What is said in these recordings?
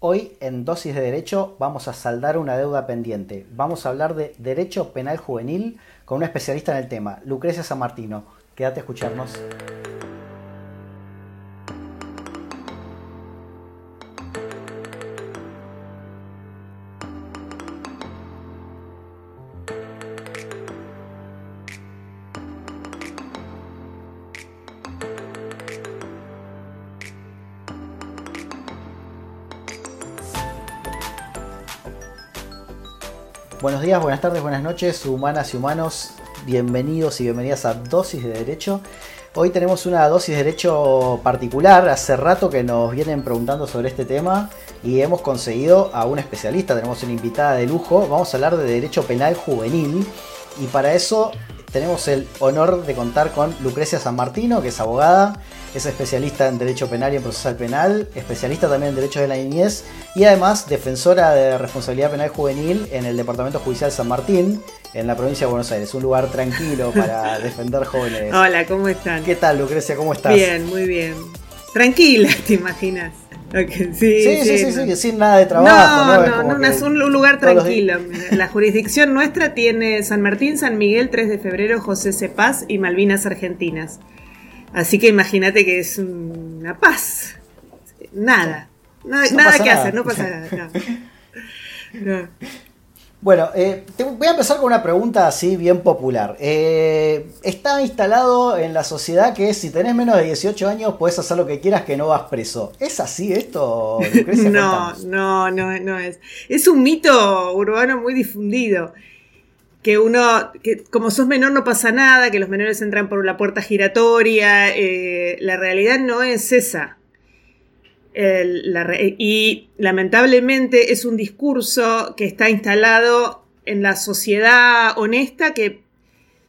Hoy en Dosis de Derecho vamos a saldar una deuda pendiente. Vamos a hablar de Derecho Penal Juvenil con una especialista en el tema, Lucrecia San Martino. Quédate a escucharnos. Buenos días, buenas tardes, buenas noches, humanas y humanos. Bienvenidos y bienvenidas a Dosis de Derecho. Hoy tenemos una dosis de derecho particular. Hace rato que nos vienen preguntando sobre este tema y hemos conseguido a un especialista. Tenemos una invitada de lujo. Vamos a hablar de derecho penal juvenil y para eso tenemos el honor de contar con Lucrecia San Martino, que es abogada, es especialista en Derecho Penal y en Procesal Penal, especialista también en Derecho de la Niñez y además defensora de responsabilidad penal juvenil en el Departamento Judicial San Martín, en la provincia de Buenos Aires. Un lugar tranquilo para defender jóvenes. Hola, ¿cómo están? ¿Qué tal, Lucrecia? ¿Cómo estás? Bien, muy bien. Tranquila, ¿te imaginas? Sí, sí, sí, sí, sin nada de trabajo. No, no, no, es un lugar tranquilo. La jurisdicción nuestra tiene San Martín, San Miguel, 3 de febrero, José C. Paz y Malvinas Argentinas. Así que imagínate que es una paz. Nada. Nada, que hacer, no pasa nada. Bueno, eh, voy a empezar con una pregunta así bien popular. Eh, está instalado en la sociedad que si tenés menos de 18 años puedes hacer lo que quieras que no vas preso. ¿Es así esto? no, no, no, no es. Es un mito urbano muy difundido que uno, que como sos menor no pasa nada, que los menores entran por la puerta giratoria, eh, la realidad no es esa. Y lamentablemente es un discurso que está instalado en la sociedad honesta que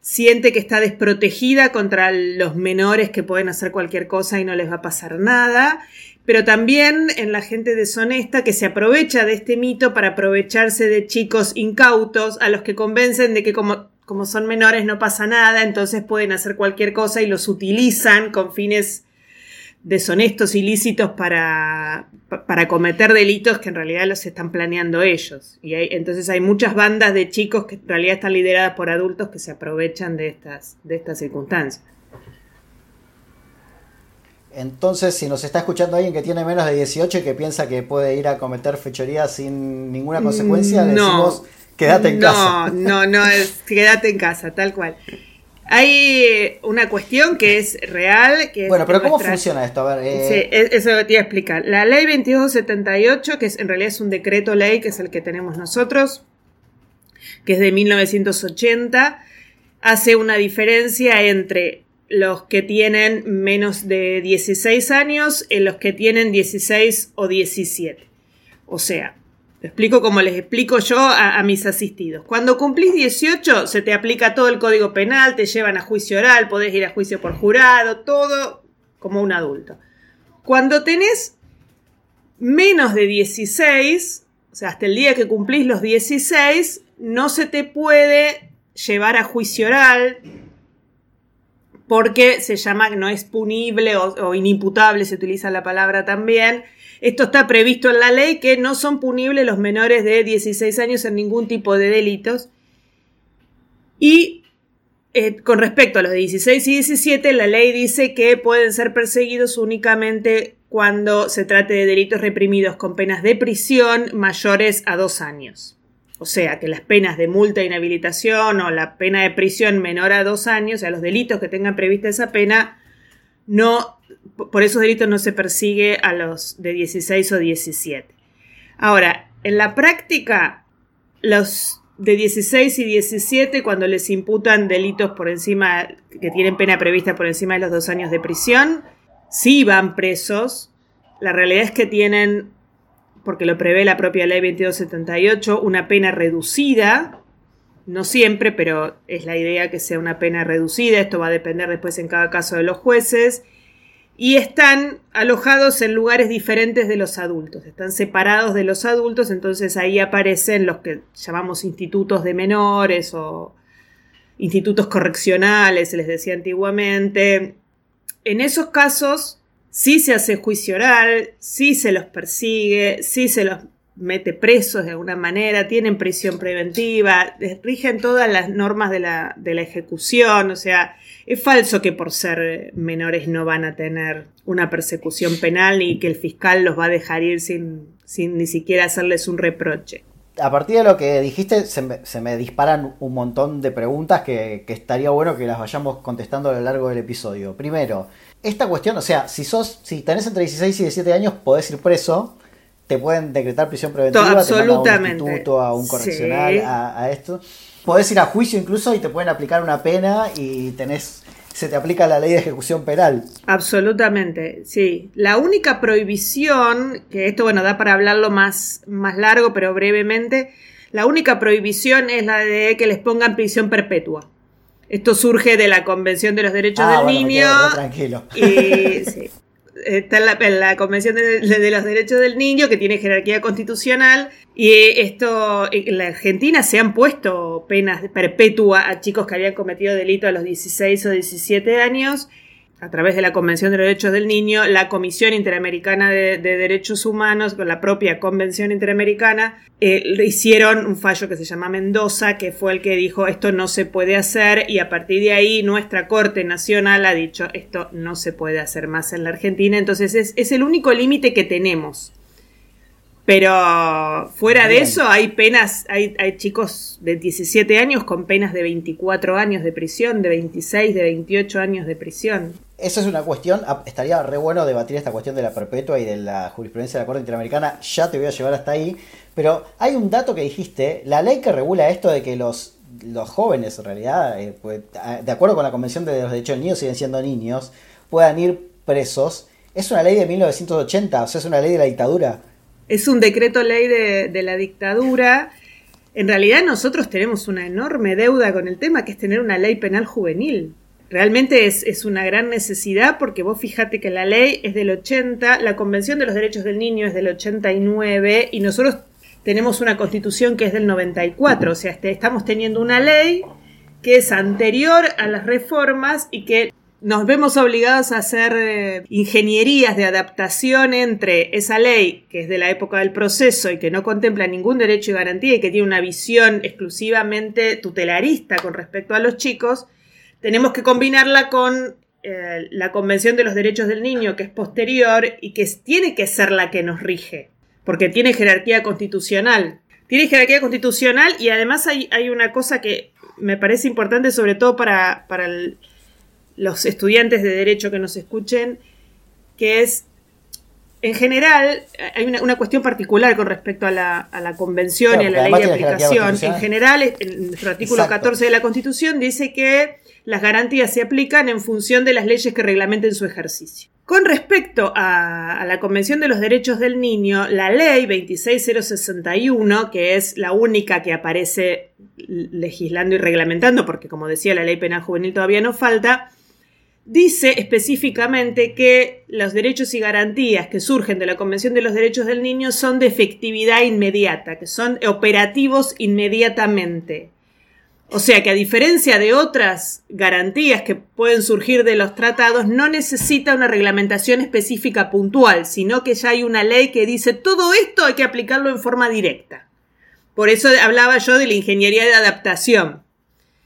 siente que está desprotegida contra los menores que pueden hacer cualquier cosa y no les va a pasar nada pero también en la gente deshonesta que se aprovecha de este mito para aprovecharse de chicos incautos a los que convencen de que como, como son menores no pasa nada, entonces pueden hacer cualquier cosa y los utilizan con fines deshonestos, ilícitos para, para cometer delitos que en realidad los están planeando ellos. Y entonces hay muchas bandas de chicos que en realidad están lideradas por adultos que se aprovechan de estas, de estas circunstancias. Entonces, si nos está escuchando alguien que tiene menos de 18 y que piensa que puede ir a cometer fechorías sin ninguna consecuencia, le decimos quédate en casa. No, no, es quédate en casa, tal cual. Hay una cuestión que es real. Que bueno, pero ¿cómo funciona esto? A ver, eh, Sí, eso te iba a explicar. La ley 2278, que es, en realidad es un decreto ley, que es el que tenemos nosotros, que es de 1980, hace una diferencia entre los que tienen menos de 16 años y los que tienen 16 o 17. O sea, explico como les explico yo a, mis asistidos. Cuando cumplís 18 se te aplica todo el código penal, te llevan a juicio oral, podés ir a juicio por jurado, todo como un adulto. Cuando tenés menos de 16, o sea, hasta el día que cumplís los 16, no se te puede llevar a juicio oral, porque se llama, no es punible o, inimputable, se utiliza la palabra también. Esto está previsto en la ley que no son punibles los menores de 16 años en ningún tipo de delitos. Y eh, con respecto a los de 16 y 17, la ley dice que pueden ser perseguidos únicamente cuando se trate de delitos reprimidos con penas de prisión mayores a dos años. O sea, que las penas de multa e inhabilitación o la pena de prisión menor a dos años, o sea, los delitos que tengan prevista esa pena, no, por esos delitos no se persigue a los de 16 o 17. Ahora, en la práctica, los de 16 y 17, cuando les imputan delitos por encima, que tienen pena prevista por encima de los dos años de prisión, sí van presos. La realidad es que tienen porque lo prevé la propia ley 2278, una pena reducida, no siempre, pero es la idea que sea una pena reducida, esto va a depender después en cada caso de los jueces, y están alojados en lugares diferentes de los adultos, están separados de los adultos, entonces ahí aparecen los que llamamos institutos de menores o institutos correccionales, se les decía antiguamente. En esos casos sí se hace juicio oral, sí se los persigue, sí se los mete presos de alguna manera, tienen prisión preventiva, rigen todas las normas de la, de la ejecución, o sea, es falso que por ser menores no van a tener una persecución penal y que el fiscal los va a dejar ir sin, sin ni siquiera hacerles un reproche. A partir de lo que dijiste, se me, se me disparan un montón de preguntas que, que, estaría bueno que las vayamos contestando a lo largo del episodio. Primero, esta cuestión, o sea, si sos, si tenés entre 16 y 17 años, podés ir preso, te pueden decretar prisión preventiva, te mandan a un instituto, a un correccional, a, a, esto. Podés ir a juicio incluso y te pueden aplicar una pena y tenés se te aplica la ley de ejecución penal. Absolutamente, sí. La única prohibición, que esto bueno da para hablarlo más, más largo, pero brevemente, la única prohibición es la de que les pongan prisión perpetua. Esto surge de la Convención de los Derechos Ah, del bueno, Niño. tranquilo. Y, sí. Está en la, la Convención de, de los Derechos del Niño, que tiene jerarquía constitucional, y esto, en la Argentina se han puesto penas perpetua a chicos que habían cometido delito a los 16 o 17 años, a través de la Convención de los Derechos del Niño, la Comisión Interamericana de, de Derechos Humanos, con la propia Convención Interamericana, eh, hicieron un fallo que se llama Mendoza, que fue el que dijo esto no se puede hacer y a partir de ahí nuestra Corte Nacional ha dicho esto no se puede hacer más en la Argentina, entonces es, es el único límite que tenemos. Pero fuera Bien. de eso hay penas, hay, hay chicos de 17 años con penas de 24 años de prisión, de 26, de 28 años de prisión. Esa es una cuestión, ah, estaría re bueno debatir esta cuestión de la perpetua y de la jurisprudencia de la Corte Interamericana, ya te voy a llevar hasta ahí, pero hay un dato que dijiste, la ley que regula esto de que los, los jóvenes en realidad, eh, pues, de acuerdo con la Convención de los Derechos del Niño, siguen siendo niños, puedan ir presos, es una ley de 1980, o sea, es una ley de la dictadura. Es un decreto ley de la dictadura. En realidad nosotros tenemos una enorme deuda con el tema, que es tener una ley penal juvenil. Realmente es, es, una gran necesidad porque vos fíjate que la ley es del 80, la Convención de los Derechos del Niño es del 89 y nosotros tenemos una constitución que es del 94, o sea, este, estamos teniendo una ley que es anterior a las reformas y que nos vemos obligados a hacer eh, ingenierías de adaptación entre esa ley, que es de la época del proceso y que no contempla ningún derecho y garantía y que tiene una visión exclusivamente tutelarista con respecto a los chicos, tenemos que combinarla con eh, la Convención de los Derechos del Niño, que es posterior y que tiene que ser la que nos rige, porque tiene jerarquía constitucional. Tiene jerarquía constitucional y además hay, hay una cosa que me parece importante, sobre todo para, para el, los estudiantes de derecho que nos escuchen, que es, en general, hay una, una cuestión particular con respecto a la, a la convención Claro, y a la ley de aplicación. En general, en nuestro artículo Exacto. 14 de la Constitución dice que las garantías se aplican en función de las leyes que reglamenten su ejercicio. Con respecto a, la Convención de los Derechos del Niño, la ley 26061, que es la única que aparece legislando y reglamentando, porque como decía, la ley penal juvenil todavía no falta, dice específicamente que los derechos y garantías que surgen de la Convención de los Derechos del Niño son de efectividad inmediata, que son operativos inmediatamente. O sea que a diferencia de otras garantías que pueden surgir de los tratados, no necesita una reglamentación específica puntual, sino que ya hay una ley que dice todo esto hay que aplicarlo en forma directa. Por eso hablaba yo de la ingeniería de adaptación.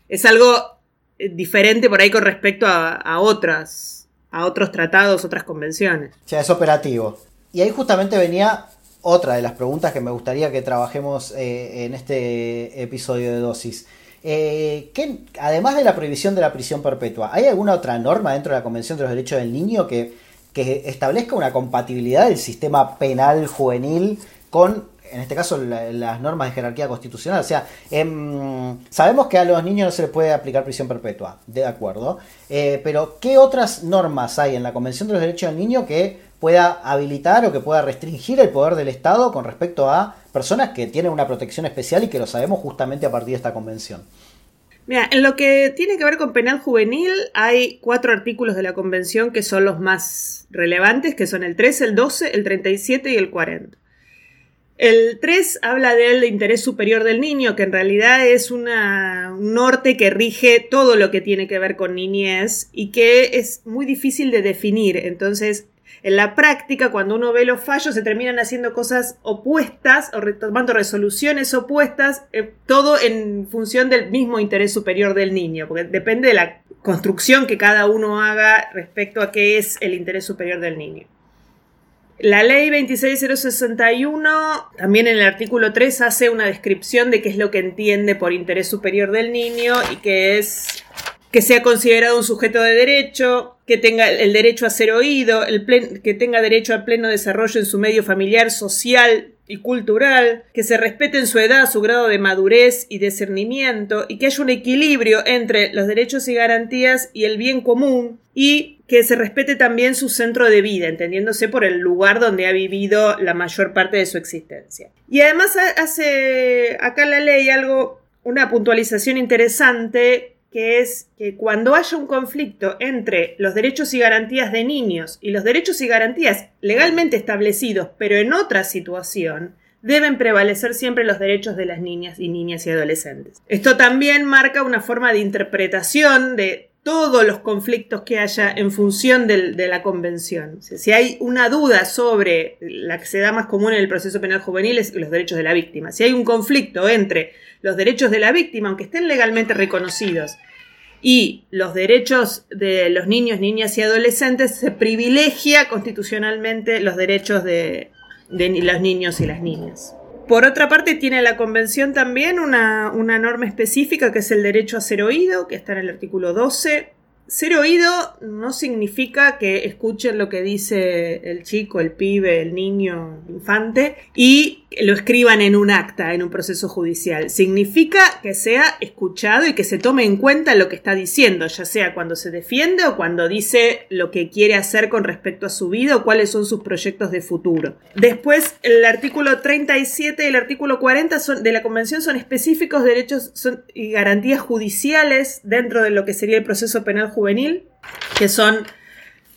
Es algo eh, diferente por ahí con respecto a, otras, a otros tratados, otras convenciones. O sea, es operativo. Y ahí justamente venía otra de las preguntas que me gustaría que trabajemos eh, en este episodio de dosis. Eh, ¿qué, además de la prohibición de la prisión perpetua, ¿hay alguna otra norma dentro de la Convención de los Derechos del Niño que, que establezca una compatibilidad del sistema penal juvenil con, en este caso, la, las normas de jerarquía constitucional? O sea, em, sabemos que a los niños no se les puede aplicar prisión perpetua, de acuerdo, eh, pero ¿qué otras normas hay en la Convención de los Derechos del Niño que pueda habilitar o que pueda restringir el poder del Estado con respecto a personas que tienen una protección especial y que lo sabemos justamente a partir de esta convención. Mira, en lo que tiene que ver con penal juvenil, hay cuatro artículos de la convención que son los más relevantes, que son el 3, el 12, el 37 y el 40. El 3 habla del interés superior del niño, que en realidad es una, un norte que rige todo lo que tiene que ver con niñez y que es muy difícil de definir. Entonces, En la práctica, cuando uno ve los fallos, se terminan haciendo cosas opuestas o tomando resoluciones opuestas, eh, todo en función del mismo interés superior del niño, porque depende de la construcción que cada uno haga respecto a qué es el interés superior del niño. La ley 26061 también en el artículo 3 hace una descripción de qué es lo que entiende por interés superior del niño y que es que sea considerado un sujeto de derecho, que tenga el derecho a ser oído, el que tenga derecho al pleno desarrollo en su medio familiar, social y cultural, que se respete en su edad su grado de madurez y discernimiento y que haya un equilibrio entre los derechos y garantías y el bien común y que se respete también su centro de vida, entendiéndose por el lugar donde ha vivido la mayor parte de su existencia. Y además hace acá la ley algo, una puntualización interesante que es que cuando haya un conflicto entre los derechos y garantías de niños y los derechos y garantías legalmente establecidos, pero en otra situación, deben prevalecer siempre los derechos de las niñas y niñas y adolescentes. Esto también marca una forma de interpretación de todos los conflictos que haya en función de la convención. si hay una duda sobre la que se da más común en el proceso penal juvenil es los derechos de la víctima. Si hay un conflicto entre los derechos de la víctima, aunque estén legalmente reconocidos, y los derechos de los niños, niñas y adolescentes, se privilegia constitucionalmente los derechos de, los niños y las niñas. Por otra parte, tiene la Convención también una, una norma específica que es el derecho a ser oído, que está en el artículo 12 ser oído no significa que escuchen lo que dice el chico, el pibe, el niño, el infante y lo escriban en un acta, en un proceso judicial. Significa que sea escuchado y que se tome en cuenta lo que está diciendo, ya sea cuando se defiende o cuando dice lo que quiere hacer con respecto a su vida o cuáles son sus proyectos de futuro. Después, el artículo 37 y el artículo 40 de la Convención son específicos derechos y garantías judiciales dentro de lo que sería el proceso penal juvenil, que son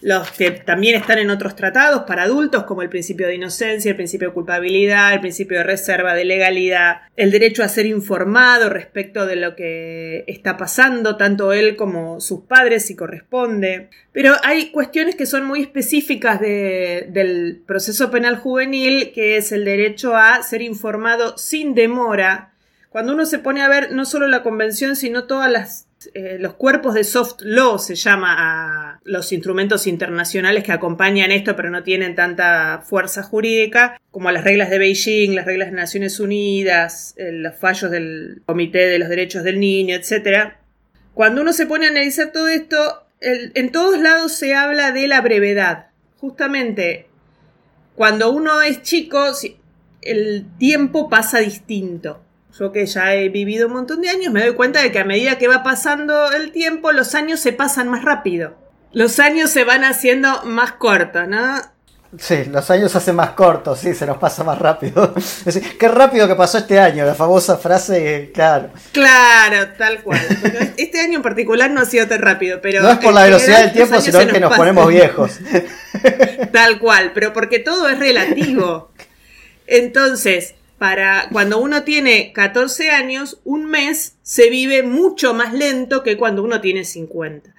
los que también están en otros tratados para adultos, como el principio de inocencia, el principio de culpabilidad, el principio de reserva, de legalidad, el derecho a ser informado respecto de lo que está pasando, tanto él como sus padres, si corresponde. Pero hay cuestiones que son muy específicas del proceso penal juvenil, que es el derecho a ser informado sin demora. Cuando uno se pone a ver no solo la convención, sino todas las eh, los cuerpos de soft law se llama a los instrumentos internacionales que acompañan esto pero no tienen tanta fuerza jurídica, como las reglas de Beijing, las reglas de Naciones Unidas, eh, los fallos del Comité de los Derechos del Niño, etc. Cuando uno se pone a analizar todo esto, en todos lados se habla de la brevedad. Justamente, cuando uno es chico, el tiempo pasa distinto yo que ya he vivido un montón de años, me doy cuenta de que a medida que va pasando el tiempo, los años se pasan más rápido. Los años se van haciendo más cortos, ¿no? Sí, los años se hacen más cortos, sí, se nos pasa más rápido. qué rápido que pasó este año, la famosa frase, claro. Claro, tal cual. este año en particular no ha sido tan rápido, pero... No es por la velocidad del tiempo, sino que nos ponemos viejos. Tal cual, pero porque todo es relativo. Entonces, para cuando uno tiene 14 años, un mes se vive mucho más lento que cuando uno tiene 50.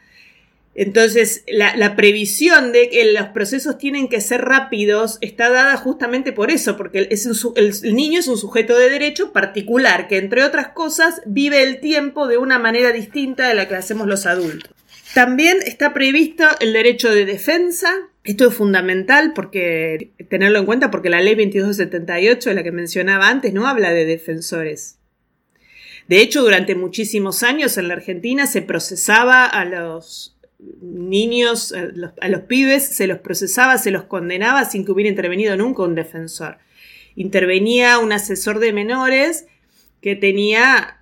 Entonces, la, previsión de que los procesos tienen que ser rápidos está dada justamente por eso, porque el, niño es un sujeto de derecho particular que, entre otras cosas, vive el tiempo de una manera distinta de la que hacemos los adultos. También está previsto el derecho de defensa. Esto es fundamental porque tenerlo en cuenta porque la ley 2278, la que mencionaba antes, no habla de defensores. De hecho, durante muchísimos años en la Argentina se procesaba a los niños, a los, a los pibes, se los procesaba, se los condenaba sin que hubiera intervenido nunca un defensor. Intervenía un asesor de menores que tenía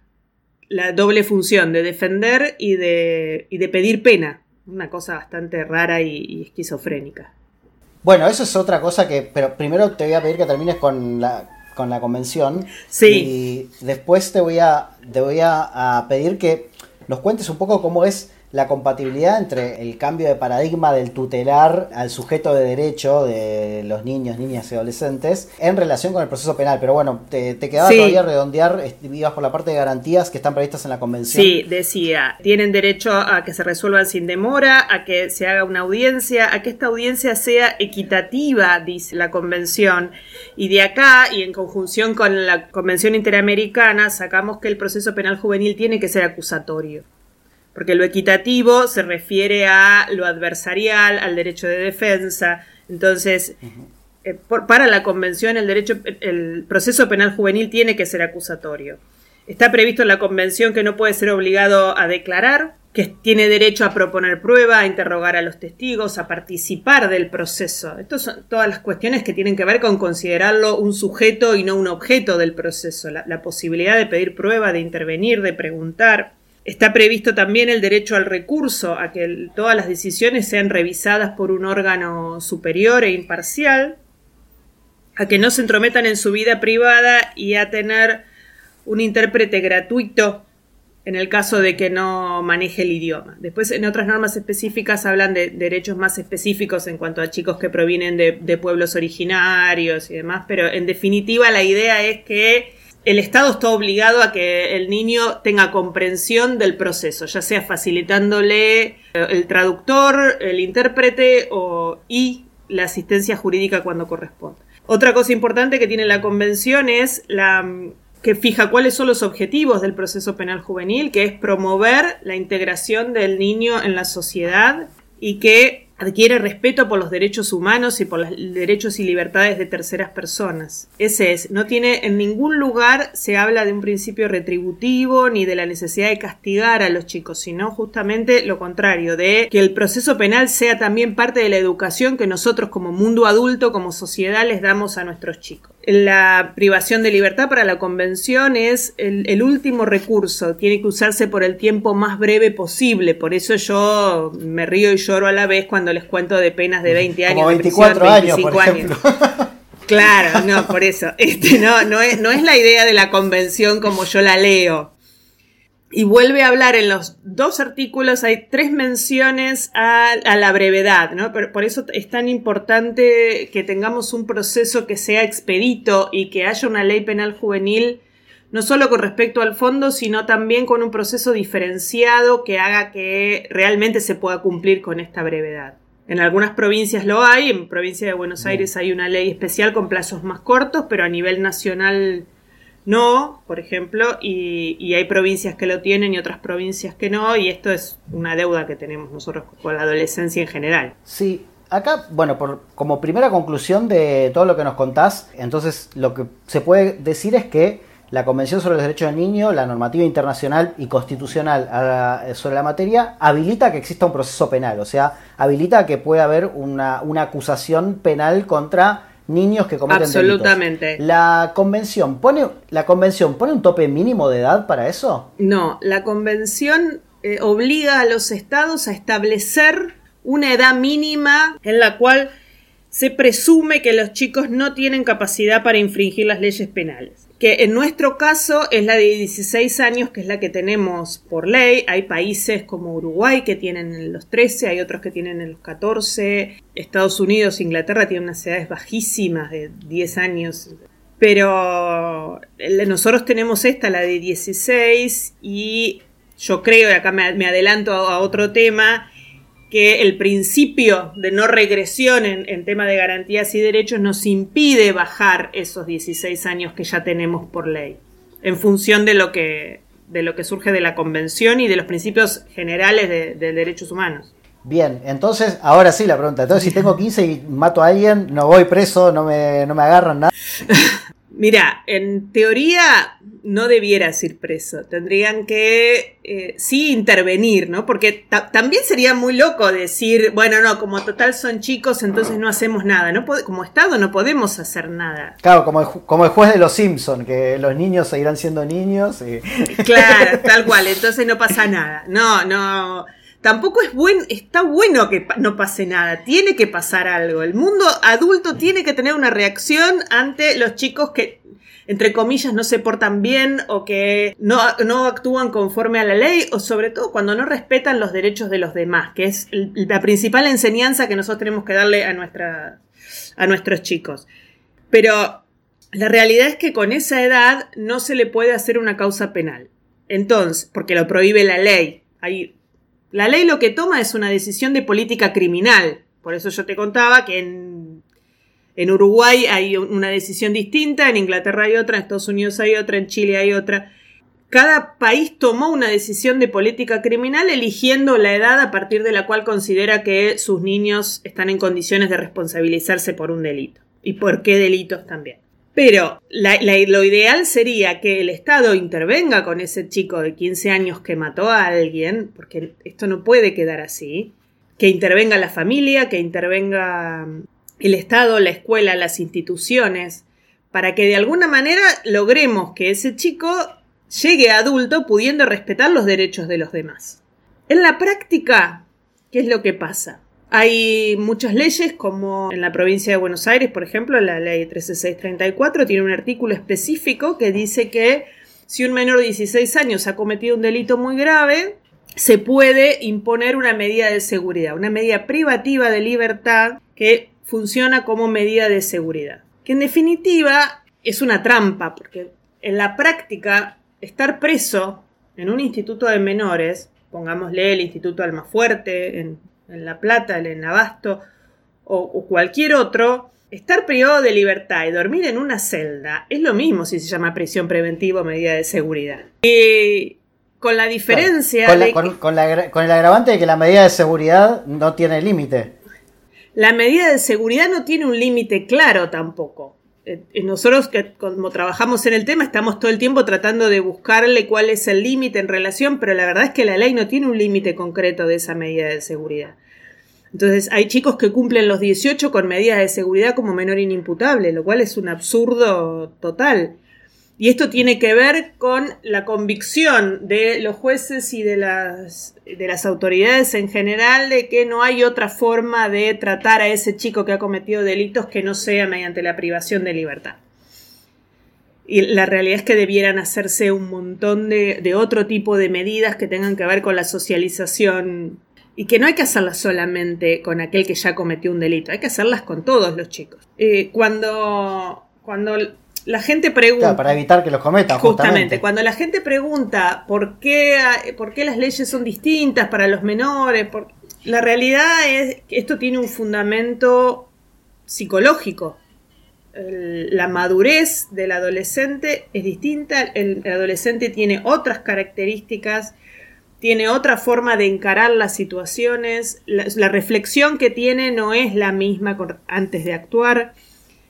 la doble función de defender y de, y de pedir pena. Una cosa bastante rara y, esquizofrénica. Bueno, eso es otra cosa que. Pero primero te voy a pedir que termines con la, con la convención. Sí. Y después te voy a, te voy a, pedir que nos cuentes un poco cómo es la compatibilidad entre el cambio de paradigma del tutelar al sujeto de derecho de los niños, niñas y adolescentes en relación con el proceso penal. Pero bueno, te, quedaba todavía redondear, ibas por la parte de garantías que están previstas en la convención. Sí, decía, tienen derecho a que se resuelvan sin demora, a que se haga una audiencia, a que esta audiencia sea equitativa, dice la convención. Y de acá, y en conjunción con la Convención Interamericana, sacamos que el proceso penal juvenil tiene que ser acusatorio porque lo equitativo se refiere a lo adversarial, al derecho de defensa. Entonces, eh, para la convención el derecho, el proceso penal juvenil tiene que ser acusatorio. Está previsto en la convención que no puede ser obligado a declarar, que tiene derecho a proponer prueba, a interrogar a los testigos, a participar del proceso. Estas son todas las cuestiones que tienen que ver con considerarlo un sujeto y no un objeto del proceso. la posibilidad de pedir prueba, de intervenir, de preguntar. Está previsto también el derecho al recurso, a que todas las decisiones sean revisadas por un órgano superior e imparcial, a que no se entrometan en su vida privada y a tener un intérprete gratuito en el caso de que no maneje el idioma. Después, en otras normas específicas hablan de derechos más específicos en cuanto a chicos que provienen de, de pueblos originarios y demás, pero en definitiva la idea es que el Estado está obligado a que el niño tenga comprensión del proceso, ya sea facilitándole eh, el traductor, el intérprete o, y la asistencia jurídica cuando corresponda. Otra cosa importante que tiene la convención es la mm, que fija cuáles son los objetivos del proceso penal juvenil, que es promover la integración del niño en la sociedad y que adquiere respeto por los derechos humanos y por los derechos y libertades de terceras personas. Ese es, no tiene en ningún lugar se habla de un principio retributivo ni de la necesidad de castigar a los chicos, sino justamente lo contrario, de que el proceso penal sea también parte de la educación que nosotros como mundo adulto, como sociedad les damos a nuestros chicos. La privación de libertad para la convención es el, último recurso, tiene que usarse por el tiempo más breve posible, por eso yo me río y lloro a la vez cuando les cuento de penas de 20 años. Como 24 años, por ejemplo. Claro, no, por eso. Este, no, no, es, no es la idea de la convención como yo la leo y vuelve a hablar en los dos artículos, hay tres menciones a, la brevedad, ¿no? Pero por eso es tan importante que tengamos un proceso que sea expedito y que haya una ley penal juvenil, no solo con respecto al fondo, sino también con un proceso diferenciado que haga que realmente se pueda cumplir con esta brevedad. En algunas provincias lo hay, en provincia de Buenos Aires hay una ley especial con plazos más cortos, pero a nivel nacional no, por ejemplo, y, hay provincias que lo tienen y otras provincias que no, y esto es una deuda que tenemos nosotros con la adolescencia en general. Sí, acá, bueno, por, como primera conclusión de todo lo que nos contás, entonces lo que se puede decir es que la Convención sobre los Derechos del Niño, la normativa internacional y constitucional sobre la materia, habilita que exista un proceso penal, o sea, habilita que pueda haber una, una acusación penal contra niños que cometen Absolutamente. ¿La convención pone la convención pone un tope mínimo de edad para eso? No, la convención eh, obliga a los estados a establecer una edad mínima en la cual se presume que los chicos no tienen capacidad para infringir las leyes penales que en nuestro caso es la de 16 años, que es la que tenemos por ley. Hay países como Uruguay que tienen los 13, hay otros que tienen los 14. Estados Unidos, Inglaterra tienen unas edades bajísimas de 10 años. Pero nosotros tenemos esta, la de 16, y yo creo, y acá me, adelanto a otro tema, que el principio de no regresión en, tema de garantías y derechos nos impide bajar esos 16 años que ya tenemos por ley, en función de lo que, de lo que surge de la Convención y de los principios generales de, de derechos humanos. Bien, entonces, ahora sí la pregunta. Entonces, si tengo 15 y mato a alguien, no voy preso, no me, no me agarran nada. Mira, en teoría no debieras ir preso, tendrían que eh, sí intervenir, ¿no? Porque también sería muy loco decir, bueno, no, como total son chicos, entonces no hacemos nada, no como Estado no podemos hacer nada. Claro, como el, como el juez de los Simpson, que los niños seguirán siendo niños. Y... Claro, tal cual, entonces no pasa nada. No, no tampoco es buen, está bueno que no pase nada, tiene que pasar algo. El mundo adulto tiene que tener una reacción ante los chicos que entre comillas, no se portan bien o que no, no, actúan conforme a la ley o sobre todo cuando no respetan los derechos de los demás, que es la principal enseñanza que nosotros tenemos que darle a, nuestra, a nuestros chicos. Pero la realidad es que con esa edad no se le puede hacer una causa penal. Entonces, porque lo prohíbe la ley. La ley lo que toma es una decisión de política criminal. Por eso yo te contaba que en Uruguay hay una decisión distinta, en Inglaterra hay otra, en Estados Unidos hay otra, en Chile hay otra. Cada país tomó una decisión de política criminal eligiendo la edad a partir de la cual considera que sus niños están en condiciones de responsabilizarse por un delito. Y por qué delitos también. Pero lo ideal sería que el Estado intervenga con ese chico de 15 años que mató a alguien, porque esto no puede quedar así, que intervenga la familia, que intervenga el Estado, la escuela, las instituciones, para que de alguna manera logremos que ese chico llegue adulto pudiendo respetar los derechos de los demás. En la práctica, ¿qué es lo que pasa? Hay muchas leyes, como en la provincia de Buenos Aires, por ejemplo, la ley 13634 tiene un artículo específico que dice que si un menor de 16 años ha cometido un delito muy grave, se puede imponer una medida de seguridad, una medida privativa de libertad que funciona como medida de seguridad. Que en definitiva es una trampa, porque en la práctica estar preso en un instituto de menores, pongámosle el Instituto Almafuerte, en, en La Plata, en Abasto, o, cualquier otro, estar privado de libertad y dormir en una celda es lo mismo si se llama prisión preventiva o medida de seguridad. Y con la diferencia... con, el agravante de que la medida de seguridad no tiene límite la medida de seguridad no tiene un límite claro tampoco. Eh, nosotros que como trabajamos en el tema estamos todo el tiempo tratando de buscarle cuál es el límite en relación, pero la verdad es que la ley no tiene un límite concreto de esa medida de seguridad. Entonces hay chicos que cumplen los 18 con medidas de seguridad como menor inimputable, lo cual es un absurdo total. Y esto tiene que ver con la convicción de los jueces y de las, de las autoridades en general de que no hay otra forma de tratar a ese chico que ha cometido delitos que no sea mediante la privación de libertad. Y la realidad es que debieran hacerse un montón de, de otro tipo de medidas que tengan que ver con la socialización y que no hay que hacerlas solamente con aquel que ya cometió un delito, hay que hacerlas con todos los chicos. Eh, cuando, cuando la gente pregunta. para evitar que los cometan. Justamente, cuando la gente pregunta por qué, por qué las leyes son distintas para los menores, la realidad es que esto tiene un fundamento psicológico. la madurez del adolescente es distinta, el, adolescente tiene otras características, tiene otra forma de encarar las situaciones, la, reflexión que tiene no es la misma antes de actuar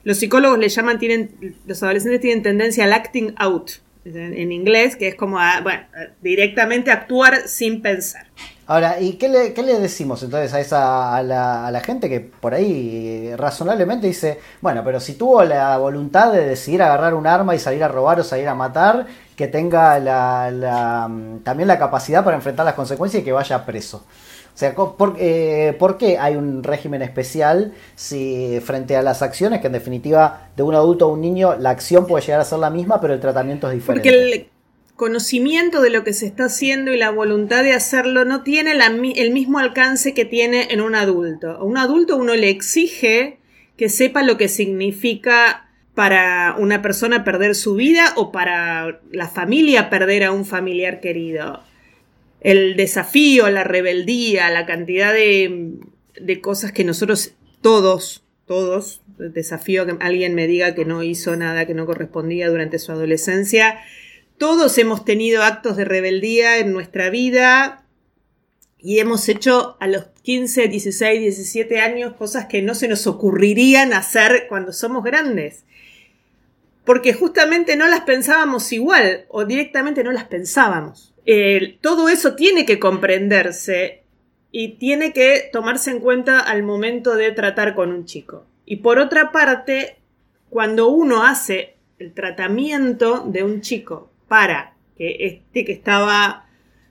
los psicólogos le llaman, tienen, los adolescentes tienen tendencia al acting out, en, inglés, que es como, bueno, directamente actuar sin pensar. Ahora, ¿y qué le, qué le decimos entonces a, esa, a, la, a la gente que por ahí razonablemente dice, bueno, pero si tuvo la voluntad de decidir agarrar un arma y salir a robar o salir a matar, que tenga la, la, también la capacidad para enfrentar las consecuencias y que vaya preso? O sea, eh, ¿por, qué hay un régimen especial si frente a las acciones, que en definitiva de un adulto a un niño la acción puede llegar a ser la misma, pero el tratamiento es diferente? Porque el conocimiento de lo que se está haciendo y la voluntad de hacerlo no tiene el mismo alcance que tiene en un adulto. A un adulto uno le exige que sepa lo que significa para una persona perder su vida o para la familia perder a un familiar querido el desafío, la rebeldía, la cantidad de, cosas que nosotros todos, todos, desafío que alguien me diga que no hizo nada que no correspondía durante su adolescencia, todos hemos tenido actos de rebeldía en nuestra vida y hemos hecho a los 15, 16, 17 años cosas que no se nos ocurrirían hacer cuando somos grandes. Porque justamente no las pensábamos igual o directamente no las pensábamos todo eso tiene que comprenderse y tiene que tomarse en cuenta al momento de tratar con un chico. Y por otra parte, cuando uno hace el tratamiento de un chico para que este que estaba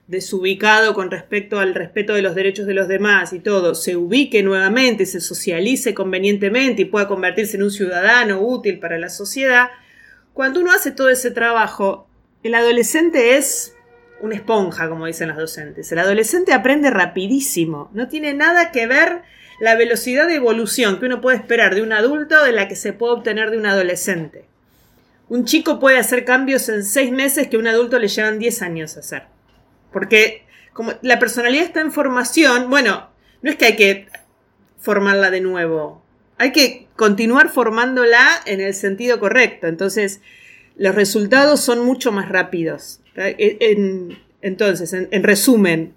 desubicado con respecto al respeto de los derechos de los demás y todo, se ubique nuevamente, se socialice convenientemente y pueda convertirse en un ciudadano útil para la sociedad, cuando uno hace todo ese trabajo, el adolescente es una esponja, como dicen los docentes. El adolescente aprende rapidísimo. No tiene nada que ver la velocidad de evolución que uno puede esperar de un adulto de la que se puede obtener de un adolescente. Un chico puede hacer cambios en seis meses que a un adulto le llevan diez años hacer. Porque como la personalidad está en formación, bueno, no es que hay que formarla de nuevo. Hay que continuar formándola en el sentido correcto. Entonces, los resultados son mucho más rápidos. E, entonces, en, resumen,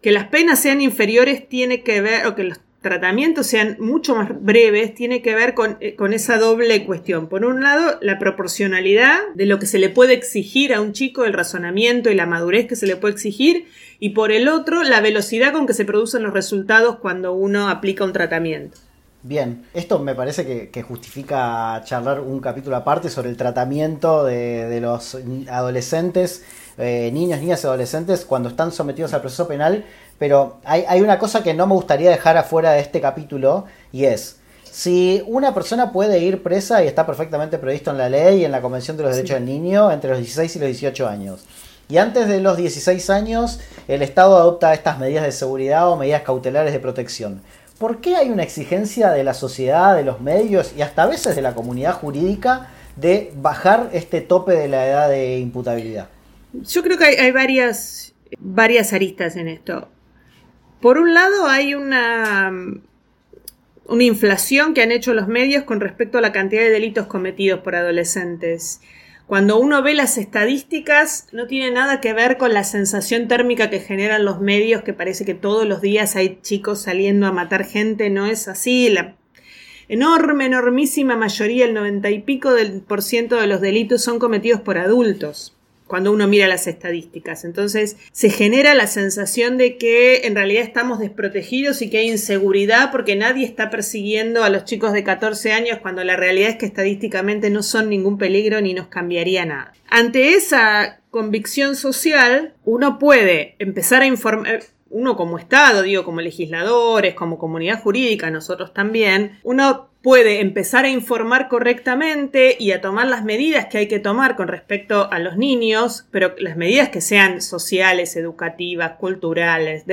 que las penas sean inferiores tiene que ver, o que los tratamientos sean mucho más breves, tiene que ver con, eh, con, esa doble cuestión. Por un lado, la proporcionalidad de lo que se le puede exigir a un chico, el razonamiento y la madurez que se le puede exigir, y por el otro, la velocidad con que se producen los resultados cuando uno aplica un tratamiento. Bien, esto me parece que, justifica charlar un capítulo aparte sobre el tratamiento de, los adolescentes, eh, niños, niñas y adolescentes cuando están sometidos al proceso penal, pero hay, hay una cosa que no me gustaría dejar afuera de este capítulo y es, si una persona puede ir presa y está perfectamente previsto en la ley y en la Convención de los Derechos del Niño entre los 16 y los 18 años, y antes de los 16 años el Estado adopta estas medidas de seguridad o medidas cautelares de protección. ¿Por qué hay una exigencia de la sociedad, de los medios y hasta a veces de la comunidad jurídica de bajar este tope de la edad de imputabilidad? Yo creo que hay, varias, varias aristas en esto. Por un lado hay una, una inflación que han hecho los medios con respecto a la cantidad de delitos cometidos por adolescentes. Cuando uno ve las estadísticas, no tiene nada que ver con la sensación térmica que generan los medios, que parece que todos los días hay chicos saliendo a matar gente. No es así. La enorme, enormísima mayoría, el noventa y pico del por ciento de los delitos son cometidos por adultos cuando uno mira las estadísticas. Entonces se genera la sensación de que en realidad estamos desprotegidos y que hay inseguridad porque nadie está persiguiendo a los chicos de 14 años cuando la realidad es que estadísticamente no son ningún peligro ni nos cambiaría nada. Ante esa convicción social, uno puede empezar a informar uno como Estado, digo, como legisladores, como comunidad jurídica, nosotros también, uno puede empezar a informar correctamente y a tomar las medidas que hay que tomar con respecto a los niños, pero las medidas que sean sociales, educativas, culturales,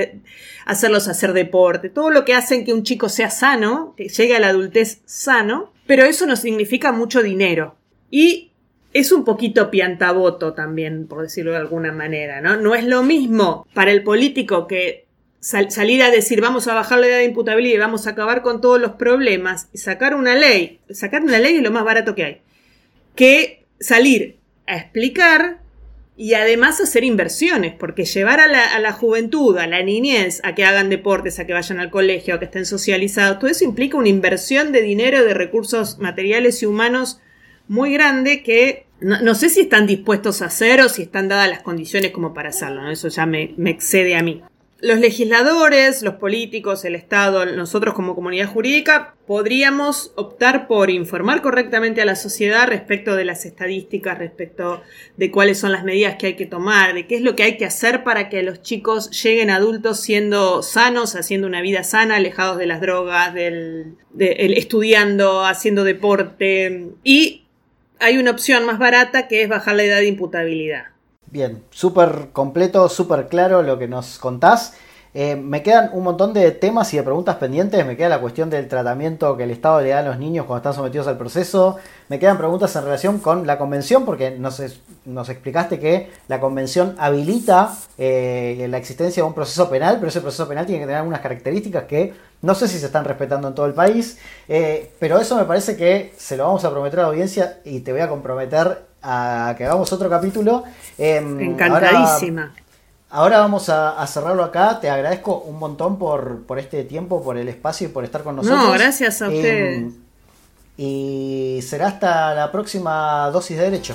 hacerlos hacer deporte, todo lo que hacen que un chico sea sano, que llegue a la adultez sano, pero eso no significa mucho dinero. Y es un poquito piantaboto también, por decirlo de alguna manera, ¿no? No es lo mismo para el político que salir a decir vamos a bajar la edad de imputabilidad y vamos a acabar con todos los problemas y sacar una ley, sacar una ley es lo más barato que hay, que salir a explicar y además hacer inversiones, porque llevar a la, a la, juventud, a la niñez, a que hagan deportes, a que vayan al colegio, a que estén socializados, todo eso implica una inversión de dinero, de recursos materiales y humanos muy grande que no, sé si están dispuestos a hacer o si están dadas las condiciones como para hacerlo, eso ya me, me excede a mí. Los legisladores, los políticos, el Estado, nosotros como comunidad jurídica, podríamos optar por informar correctamente a la sociedad respecto de las estadísticas, respecto de cuáles son las medidas que hay que tomar, de qué es lo que hay que hacer para que los chicos lleguen adultos siendo sanos, haciendo una vida sana, alejados de las drogas, del, estudiando, haciendo deporte. Y hay una opción más barata que es bajar la edad de imputabilidad. Bien, súper completo, súper claro lo que nos contás. Eh, me quedan un montón de temas y de preguntas pendientes. Me queda la cuestión del tratamiento que el Estado le da a los niños cuando están sometidos al proceso. Me quedan preguntas en relación con la convención, porque nos, nos explicaste que la convención habilita eh, la existencia de un proceso penal, pero ese proceso penal tiene que tener algunas características que no sé si se están respetando en todo el país. Eh, pero eso me parece que se lo vamos a prometer a la audiencia y te voy a comprometer a que hagamos otro capítulo. Em, Encantadísima. Ahora, vamos a, cerrarlo acá. Te agradezco un montón por, por, este tiempo, por el espacio y por estar con nosotros. No, gracias a em, ustedes. y será hasta la próxima dosis de derecho.